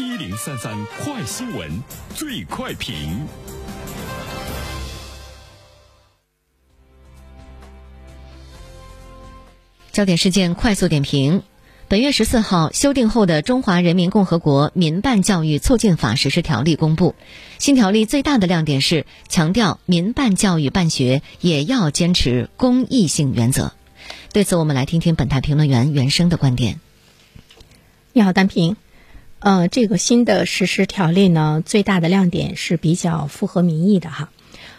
一零三三快新闻，最快评。焦点事件快速点评：本月十四号，修订后的《中华人民共和国民办教育促进法实施条例》公布。新条例最大的亮点是强调民办教育办学也要坚持公益性原则。对此，我们来听听本台评论员袁生的观点。你好，单平。呃，这个新的实施条例呢，最大的亮点是比较符合民意的哈。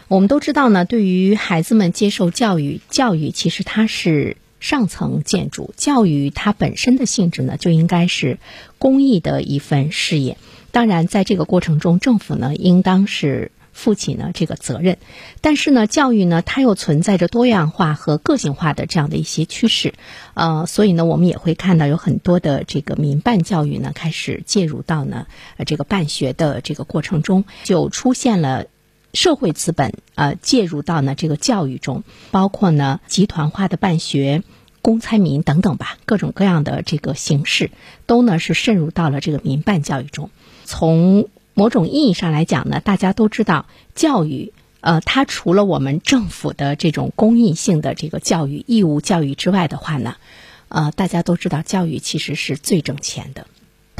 我们都知道呢，对于孩子们接受教育，教育其实它是。上层建筑教育它本身的性质呢，就应该是公益的一份事业。当然，在这个过程中，政府呢应当是负起呢这个责任。但是呢，教育呢它又存在着多样化和个性化的这样的一些趋势，呃，所以呢，我们也会看到有很多的这个民办教育呢开始介入到呢呃这个办学的这个过程中，就出现了。社会资本呃介入到呢这个教育中，包括呢集团化的办学、公参民等等吧，各种各样的这个形式，都呢是渗入到了这个民办教育中。从某种意义上来讲呢，大家都知道，教育呃它除了我们政府的这种公益性的这个教育义务教育之外的话呢，呃大家都知道，教育其实是最挣钱的。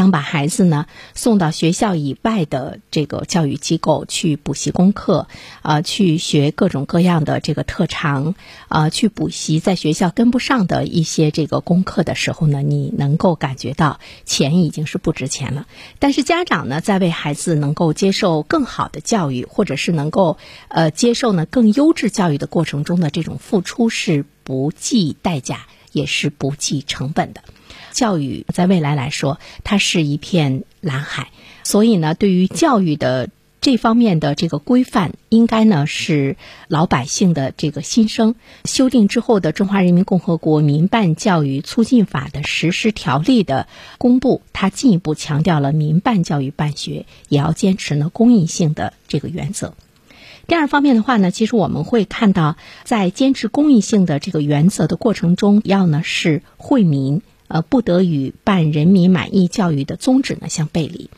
当把孩子呢送到学校以外的这个教育机构去补习功课，啊，去学各种各样的这个特长，啊，去补习在学校跟不上的一些这个功课的时候呢，你能够感觉到钱已经是不值钱了。但是家长呢，在为孩子能够接受更好的教育，或者是能够呃接受呢更优质教育的过程中的这种付出是不计代价，也是不计成本的。教育在未来来说，它是一片蓝海，所以呢，对于教育的这方面的这个规范，应该呢是老百姓的这个心声。修订之后的《中华人民共和国民办教育促进法》的实施条例的公布，它进一步强调了民办教育办学也要坚持呢公益性的这个原则。第二方面的话呢，其实我们会看到，在坚持公益性的这个原则的过程中，要呢是惠民。呃，不得与办人民满意教育的宗旨呢相背离。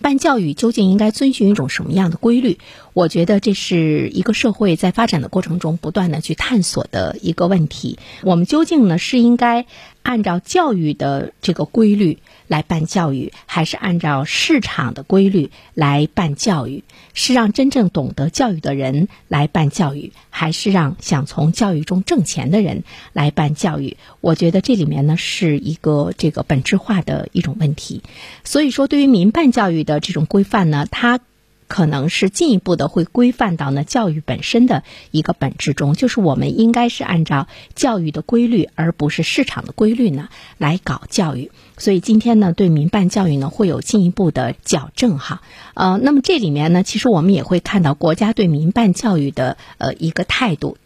办教育究竟应该遵循一种什么样的规律？我觉得这是一个社会在发展的过程中不断的去探索的一个问题。我们究竟呢是应该按照教育的这个规律来办教育，还是按照市场的规律来办教育？是让真正懂得教育的人来办教育，还是让想从教育中挣钱的人来办教育？我觉得这里面呢是一个这个本质化的一种问题。所以说，对于民办教育的这种规范呢，它。可能是进一步的会规范到呢教育本身的一个本质中，就是我们应该是按照教育的规律，而不是市场的规律呢来搞教育。所以今天呢，对民办教育呢会有进一步的矫正哈。呃，那么这里面呢，其实我们也会看到国家对民办教育的呃一个态度。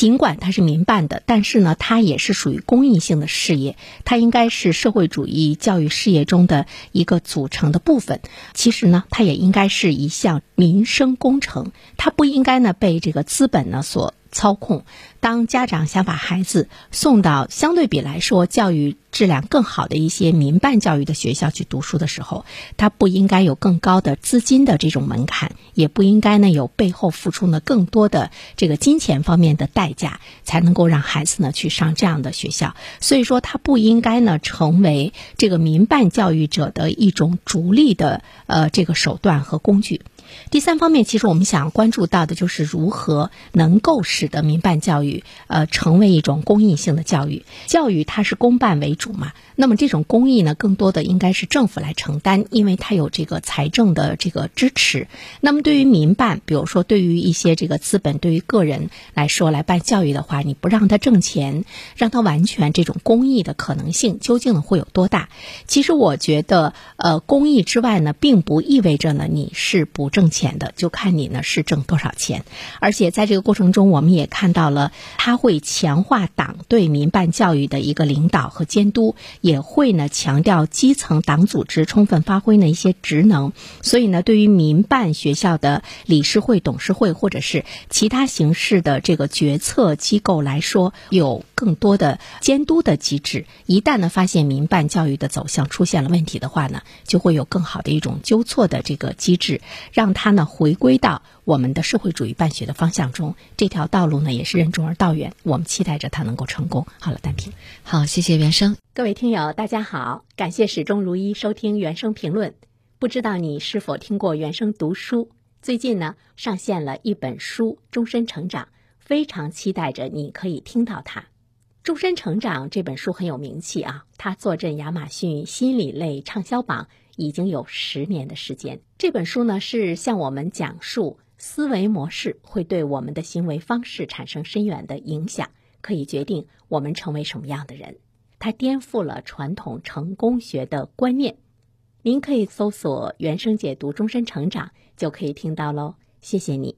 尽管它是民办的，但是呢，它也是属于公益性的事业，它应该是社会主义教育事业中的一个组成的部分。其实呢，它也应该是一项民生工程，它不应该呢被这个资本呢所。操控。当家长想把孩子送到相对比来说教育质量更好的一些民办教育的学校去读书的时候，他不应该有更高的资金的这种门槛，也不应该呢有背后付出呢更多的这个金钱方面的代价，才能够让孩子呢去上这样的学校。所以说，他不应该呢成为这个民办教育者的一种逐利的呃这个手段和工具。第三方面，其实我们想关注到的就是如何能够使得民办教育呃成为一种公益性的教育。教育它是公办为主嘛，那么这种公益呢，更多的应该是政府来承担，因为它有这个财政的这个支持。那么对于民办，比如说对于一些这个资本，对于个人来说来办教育的话，你不让他挣钱，让他完全这种公益的可能性究竟会有多大？其实我觉得，呃，公益之外呢，并不意味着呢你是不挣。挣钱的，就看你呢是挣多少钱。而且在这个过程中，我们也看到了，他会强化党对民办教育的一个领导和监督，也会呢强调基层党组织充分发挥呢一些职能。所以呢，对于民办学校的理事会、董事会或者是其他形式的这个决策机构来说，有更多的监督的机制。一旦呢发现民办教育的走向出现了问题的话呢，就会有更好的一种纠错的这个机制，让它呢回归到我们的社会主义办学的方向中。这条道路呢也是任重而道远，我们期待着它能够成功。好了，单评。好，谢谢原生。各位听友，大家好，感谢始终如一收听原生评论。不知道你是否听过原生读书？最近呢上线了一本书《终身成长》，非常期待着你可以听到它。《终身成长》这本书很有名气啊，它坐镇亚马逊心理类畅销榜已经有十年的时间。这本书呢是向我们讲述思维模式会对我们的行为方式产生深远的影响，可以决定我们成为什么样的人。它颠覆了传统成功学的观念。您可以搜索“原生解读终身成长”，就可以听到喽。谢谢你。